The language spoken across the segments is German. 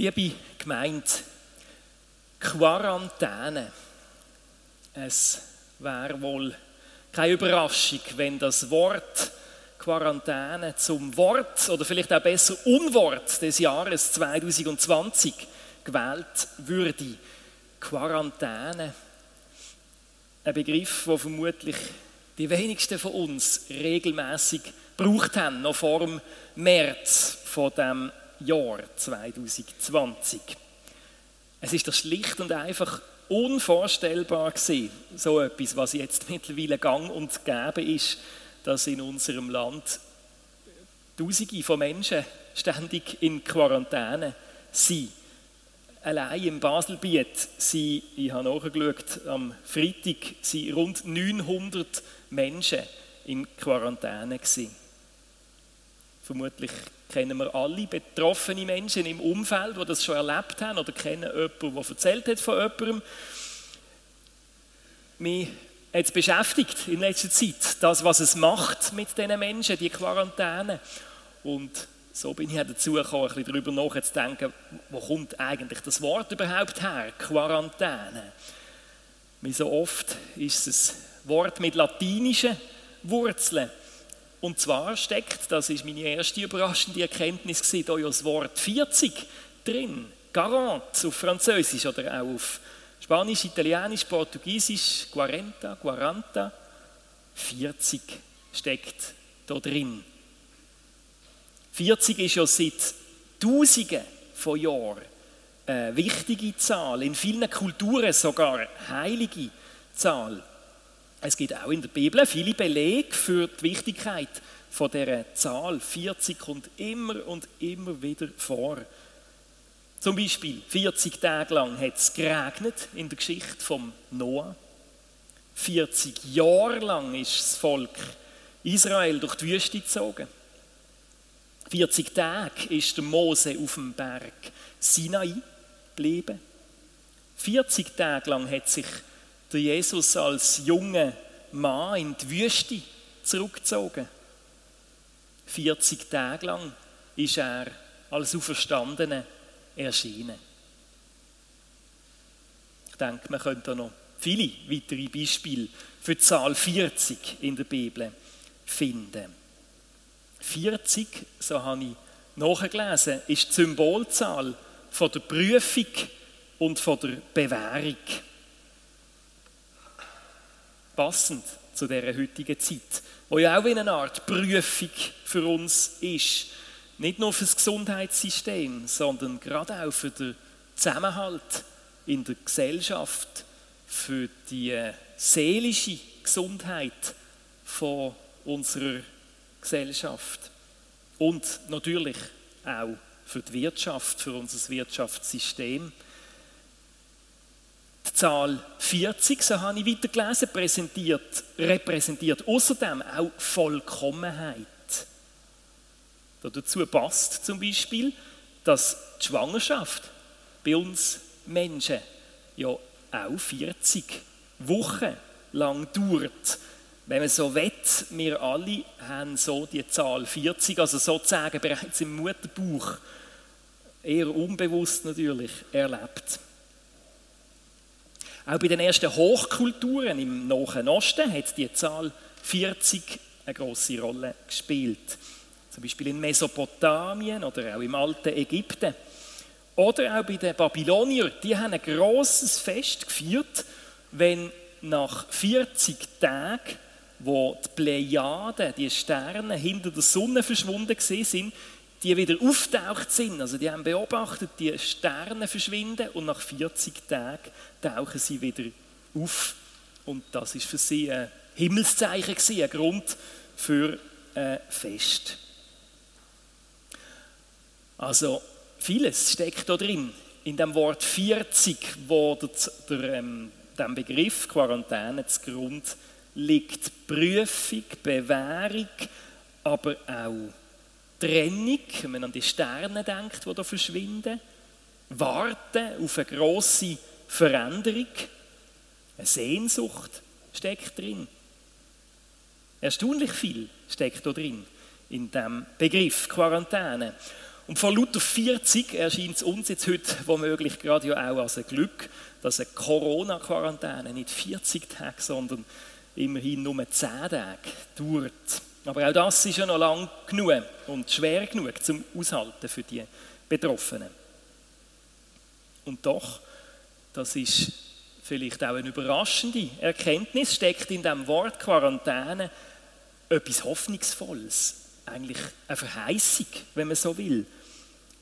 Liebe Gemeinde, Quarantäne. Es wäre wohl keine Überraschung, wenn das Wort Quarantäne zum Wort oder vielleicht auch besser Unwort des Jahres 2020 gewählt würde. Quarantäne. Ein Begriff, der vermutlich die wenigsten von uns regelmäßig gebraucht haben, noch vor dem März von dem Jahr 2020. Es ist doch schlicht und einfach unvorstellbar gewesen, so etwas, was jetzt mittlerweile gang und gäbe ist, dass in unserem Land Tausende von Menschen ständig in Quarantäne sind. Allein im Baselbiet sind, ich habe nachgeschaut, am Freitag sind rund 900 Menschen in Quarantäne gewesen. Vermutlich kennen wir alle betroffene Menschen im Umfeld, die das schon erlebt haben oder kennen jemanden, der erzählt hat von jemandem. Mich hat es beschäftigt in letzter Zeit, das, was es macht mit diesen Menschen, die Quarantäne. Und so bin ich dazu gekommen, ein bisschen darüber nachzudenken, wo kommt eigentlich das Wort überhaupt her, Quarantäne. Wie so oft ist es ein Wort mit latinischen Wurzeln. Und zwar steckt, das ist meine erste überraschende Erkenntnis, da ja das Wort 40 drin. Quarante auf Französisch oder auch auf Spanisch, Italienisch, Portugiesisch, Quarenta, Quaranta. 40 steckt da drin. 40 ist ja seit Tausenden von Jahren eine wichtige Zahl, in vielen Kulturen sogar heilige Zahl. Es gibt auch in der Bibel viele Belege für die Wichtigkeit von dieser Zahl. 40 kommt immer und immer wieder vor. Zum Beispiel 40 Tage lang hat es geregnet in der Geschichte vom Noah. 40 Jahre lang ist das Volk Israel durch die Wüste gezogen. 40 Tage ist der Mose auf dem Berg Sinai geblieben. 40 Tage lang hat sich der Jesus als junger Mann in die Wüste zurückgezogen. 40 Tage lang ist er als Auferstandener erschienen. Ich denke, man könnte noch viele weitere Beispiele für die Zahl 40 in der Bibel finden. 40, so habe ich nachgelesen, ist die Symbolzahl von der Prüfung und von der Bewährung passend zu dieser heutigen Zeit, wo ja auch wie eine Art Prüfung für uns ist. Nicht nur für das Gesundheitssystem, sondern gerade auch für den Zusammenhalt in der Gesellschaft, für die äh, seelische Gesundheit von unserer Gesellschaft und natürlich auch für die Wirtschaft, für unser Wirtschaftssystem. Zahl 40, so habe ich weitergelesen, präsentiert, repräsentiert außerdem auch Vollkommenheit. Dazu passt zum Beispiel, dass die Schwangerschaft bei uns Menschen ja auch 40 Wochen lang dauert. Wenn man so will, wir alle haben so die Zahl 40, also sozusagen bereits im Mutterbauch, eher unbewusst natürlich, erlebt. Auch bei den ersten Hochkulturen im Nahen Osten hat die Zahl 40 eine große Rolle gespielt. Zum Beispiel in Mesopotamien oder auch im alten Ägypten. Oder auch bei den Babyloniern. Die haben ein großes Fest gefeiert, wenn nach 40 Tagen, wo die Plejaden, die Sterne hinter der Sonne verschwunden sind, die wieder auftaucht sind. Also die haben beobachtet, die Sterne verschwinden und nach 40 Tagen tauchen sie wieder auf. Und das ist für sie ein Himmelszeichen, ein Grund für ein Fest. Also vieles steckt da drin, in dem Wort 40, wo der, der, ähm, dem Begriff Quarantäne zugrunde liegt. Prüfung, Bewährung, aber auch Trennung, wenn man an die Sterne denkt, die da verschwinden, Warten auf eine grosse Veränderung, eine Sehnsucht steckt drin. Erstaunlich viel steckt da drin in dem Begriff Quarantäne. Und von lauter 40 erscheint es uns jetzt heute womöglich gerade ja auch als ein Glück, dass eine Corona-Quarantäne nicht 40 Tage, sondern immerhin nur 10 Tage dauert. Aber auch das ist ja noch lang genug und schwer genug zum Aushalten für die Betroffenen. Und doch, das ist vielleicht auch eine überraschende Erkenntnis, steckt in dem Wort Quarantäne etwas Hoffnungsvolles, eigentlich eine Verheißung, wenn man so will,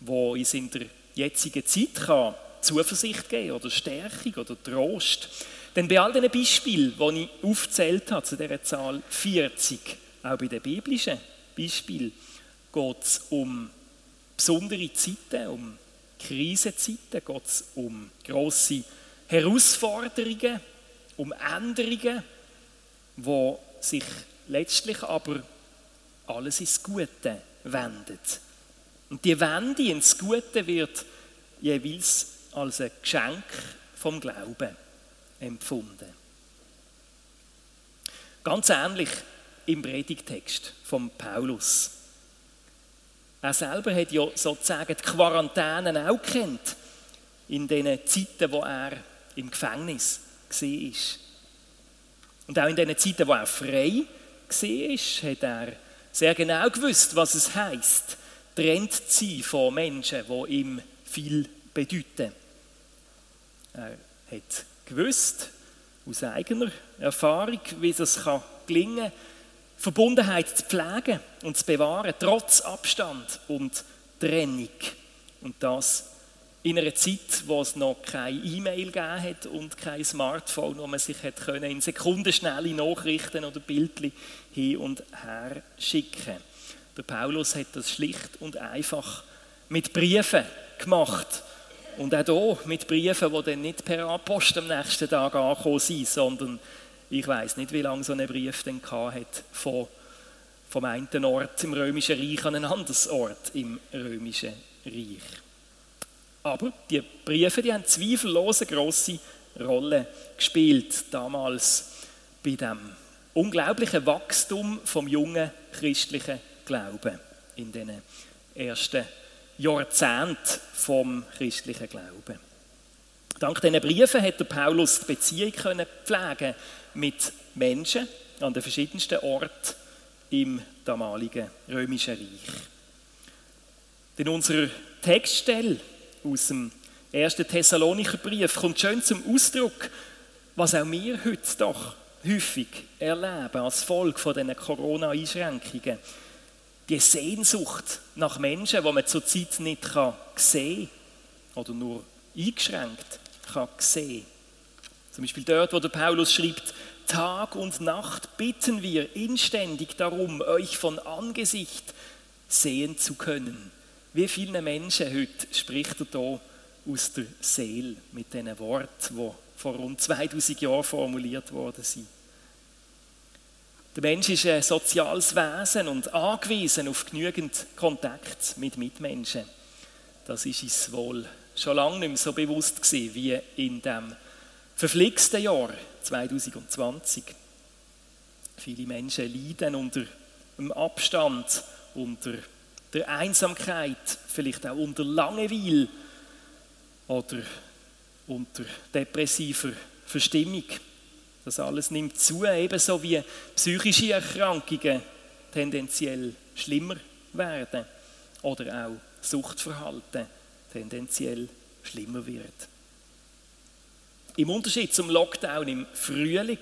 wo uns in der jetzigen Zeit kann Zuversicht geben oder Stärkung oder Trost. Denn bei all diesen Beispielen, die ich aufgezählt habe, zu dieser Zahl 40, auch bei den biblischen Beispielen, geht es um besondere Zeiten, um Krisenzeiten, geht es um grosse Herausforderungen, um Änderungen, wo sich letztlich aber alles ins Gute wendet. Und die Wende ins Gute wird jeweils als ein Geschenk vom Glauben empfunden. Ganz ähnlich im Predigtext von Paulus. Er selber hat ja sozusagen die Quarantäne auch kennt in den Zeiten, wo er im Gefängnis war. Und auch in den Zeiten, wo er frei war, hat er sehr genau gewusst, was es heißt, trennt zu sein von Menschen, die ihm viel bedeuten. Er hat gewusst, aus eigener Erfahrung, wie es gelingen kann, Verbundenheit zu pflegen und zu bewahren, trotz Abstand und Trennung. Und das in einer Zeit, wo es noch keine E-Mail gegeben hat und kein Smartphone, wo man sich hat können, in sekundenschnelle Nachrichten oder Bildchen hin und her schicken Der Paulus hat das schlicht und einfach mit Briefen gemacht. Und auch hier mit Briefen, die dann nicht per Post am nächsten Tag angekommen sind, sondern ich weiß nicht, wie lange so ein Brief denn hat von, vom einen Ort im Römischen Reich an einen anderen Ort im Römischen Reich. Aber die Briefe, die haben zweifellos eine grosse Rolle gespielt, damals bei dem unglaublichen Wachstum vom jungen christlichen Glauben in den ersten Jahrzehnten vom christlichen Glauben. Dank diesen Briefen hat Paulus die Beziehung können pflegen mit Menschen an den verschiedensten Orten im damaligen römischen Reich. Denn unsere Textstelle aus dem ersten Thessalonicher Brief kommt schön zum Ausdruck, was auch wir heute doch häufig erleben als Folge von diesen Corona-Einschränkungen. Die Sehnsucht nach Menschen, die man zurzeit nicht sehen kann oder nur eingeschränkt kann sehen. Zum Beispiel dort, wo der Paulus schreibt, Tag und Nacht bitten wir inständig darum, euch von Angesicht sehen zu können. Wie viele Menschen heute spricht er da aus der Seele mit diesen Worten, die vor rund 2000 Jahren formuliert worden sind. Der Mensch ist ein soziales Wesen und angewiesen auf genügend Kontakt mit Mitmenschen. Das ist uns wohl schon lange nicht mehr so bewusst gewesen wie in dem verflixten Jahr 2020. Viele Menschen leiden unter dem Abstand, unter der Einsamkeit, vielleicht auch unter Langeweile oder unter depressiver Verstimmung. Das alles nimmt zu, ebenso wie psychische Erkrankungen tendenziell schlimmer werden oder auch Suchtverhalten tendenziell schlimmer wird. Im Unterschied zum Lockdown im Frühling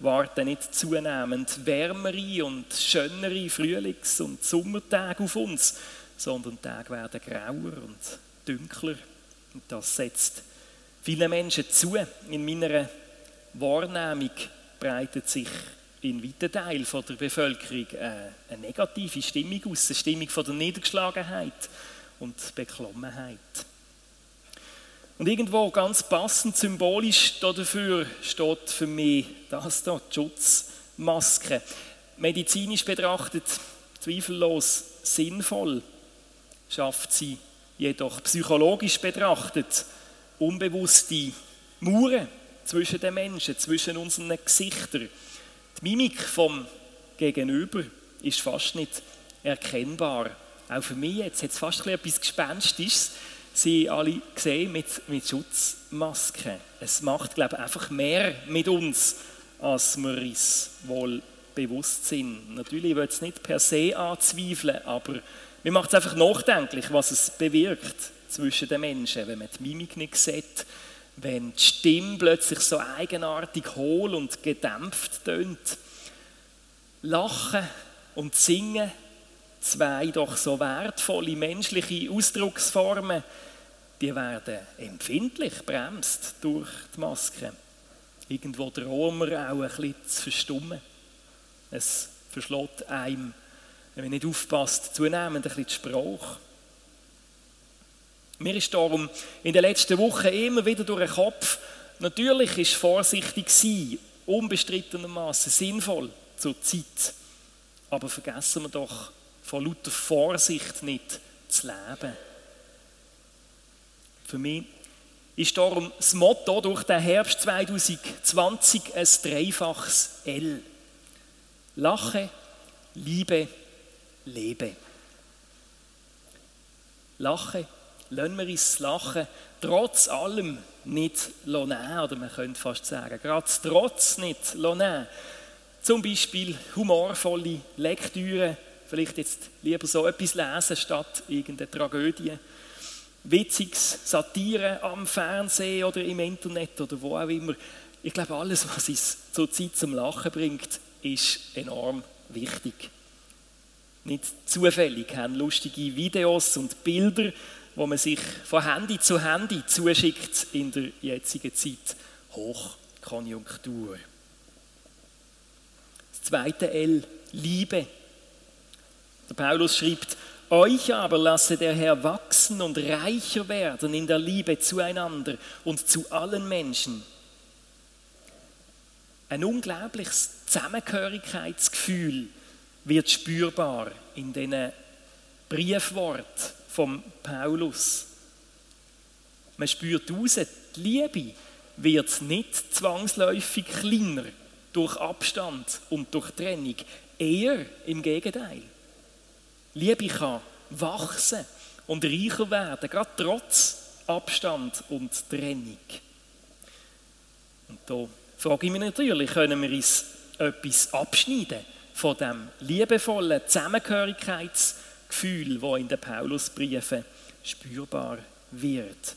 warten nicht zunehmend wärmere und schönere Frühlings- und Sommertage auf uns, sondern die Tage werden grauer und dunkler. Und das setzt vielen Menschen zu. In meiner Wahrnehmung breitet sich in weiten Teilen der Bevölkerung eine negative Stimmung aus, eine Stimmung der Niedergeschlagenheit und Beklommenheit. Und irgendwo ganz passend symbolisch dafür steht für mich das hier, die Schutzmaske. Medizinisch betrachtet zweifellos sinnvoll, schafft sie jedoch psychologisch betrachtet unbewusste Mauern zwischen den Menschen, zwischen unseren Gesichtern. Die Mimik vom Gegenüber ist fast nicht erkennbar auch für mich jetzt hat es fast etwas Gespenstisches, sie alle gesehen mit, mit Schutzmasken. Es macht, glaube ich, einfach mehr mit uns, als wir uns wohl bewusst sind. Natürlich will es nicht per se anzweifeln, aber mir macht es einfach nachdenklich, was es bewirkt zwischen den Menschen, wenn man die Mimik nicht sieht, wenn die Stimme plötzlich so eigenartig hohl und gedämpft tönt. Lachen und Singen, zwei doch so wertvolle menschliche Ausdrucksformen, die werden empfindlich bremst durch die Maske. Irgendwo drohen wir auch ein bisschen zu verstummen. Es verschlägt einem, wenn man nicht aufpasst, zunehmend ein bisschen die Sprache. Mir ist darum in den letzten Wochen immer wieder durch den Kopf, natürlich ist vorsichtig sein, unbestrittenermaßen sinnvoll zur Zeit. Aber vergessen wir doch von lauter Vorsicht nicht zu leben. Für mich ist darum das Motto durch den Herbst 2020 ein dreifaches L. Lache, Liebe, Lebe. Lache, lassen wir uns Lachen trotz allem nicht nehmen, oder man könnte fast sagen, gerade trotz nicht nehmen. Zum Beispiel humorvolle Lektüre, vielleicht jetzt lieber so etwas lesen statt irgendeine Tragödie. Witziges Satire am Fernsehen oder im Internet oder wo auch immer. Ich glaube, alles, was uns zur Zeit zum Lachen bringt, ist enorm wichtig. Nicht zufällig haben lustige Videos und Bilder wo man sich von Handy zu Handy zuschickt in der jetzigen Zeit. Hochkonjunktur. Das zweite L, Liebe. Der Paulus schreibt, euch aber lasse der Herr wachsen und reicher werden in der Liebe zueinander und zu allen Menschen. Ein unglaubliches Zusammengehörigkeitsgefühl wird spürbar in diesen Briefworten vom Paulus. Man spürt raus, die Liebe wird nicht zwangsläufig kleiner durch Abstand und durch Trennung. Eher im Gegenteil. Liebe kann wachsen und reicher werden, gerade trotz Abstand und Trennung. Und da frage ich mich natürlich, können wir uns etwas abschneiden von dem liebevollen Zusammengehörigkeits- Gefühl, wo in den Paulusbriefen spürbar wird.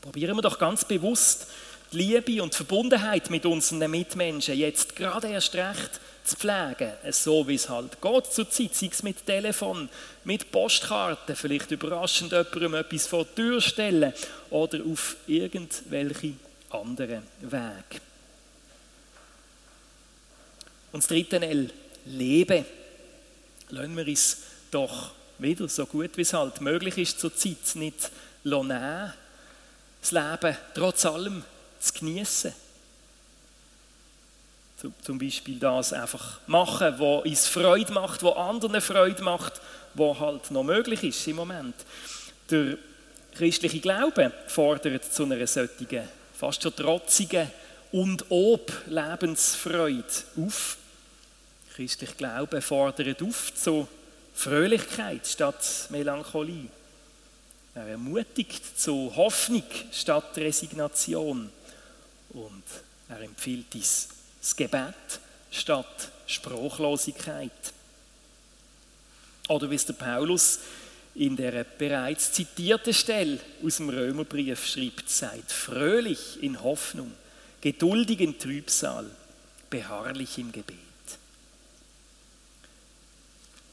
Probieren wir doch ganz bewusst die Liebe und die Verbundenheit mit unseren Mitmenschen jetzt gerade erst recht zu pflegen, so wie es halt geht zur Zeit, sei es mit Telefon, mit Postkarten, vielleicht überraschend jemandem etwas vor die Tür stellen oder auf irgendwelche anderen Wege. Und das dritte L, lebe lassen wir uns doch wieder so gut wie es halt möglich ist zur Zeit nicht nehmen, das Leben trotz allem zu genießen. Zum Beispiel das einfach machen, was uns Freude macht, was anderen Freude macht, was halt noch möglich ist im Moment. Der christliche Glaube fordert zu einer solchen, fast schon trotzigen und ob Lebensfreude auf Christlich Glaube fordert auf zu Fröhlichkeit statt Melancholie. Er ermutigt zu Hoffnung statt Resignation. Und er empfiehlt uns das Gebet statt Spruchlosigkeit. Oder wie es der Paulus in der bereits zitierten Stelle aus dem Römerbrief schreibt, seid fröhlich in Hoffnung, geduldig in Trübsal, beharrlich im Gebet.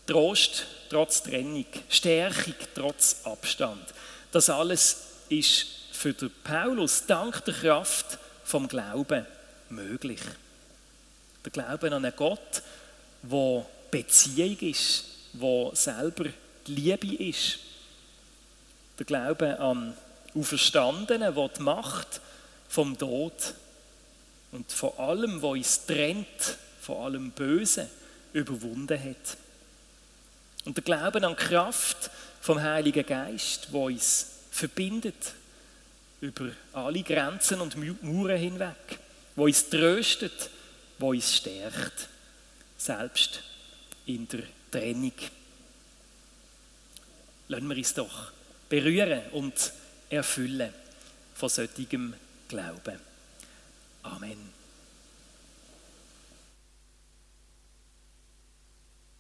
Trost trotz Trennung, Stärkung trotz Abstand. Das alles ist für den Paulus dank der Kraft vom Glauben möglich. Der Glaube an einen Gott, wo Beziehung ist, wo selber Liebe ist. Der Glaube an Auferstandenen, wo die Macht vom Tod und von allem, was uns trennt, von allem Bösen, überwunden hat. Und der Glauben an die Kraft vom Heiligen Geist, wo uns verbindet über alle Grenzen und Mauern hinweg, wo uns tröstet, wo uns stärkt, selbst in der Trennung. Lassen wir uns doch berühren und erfüllen von solchem Glauben. Amen.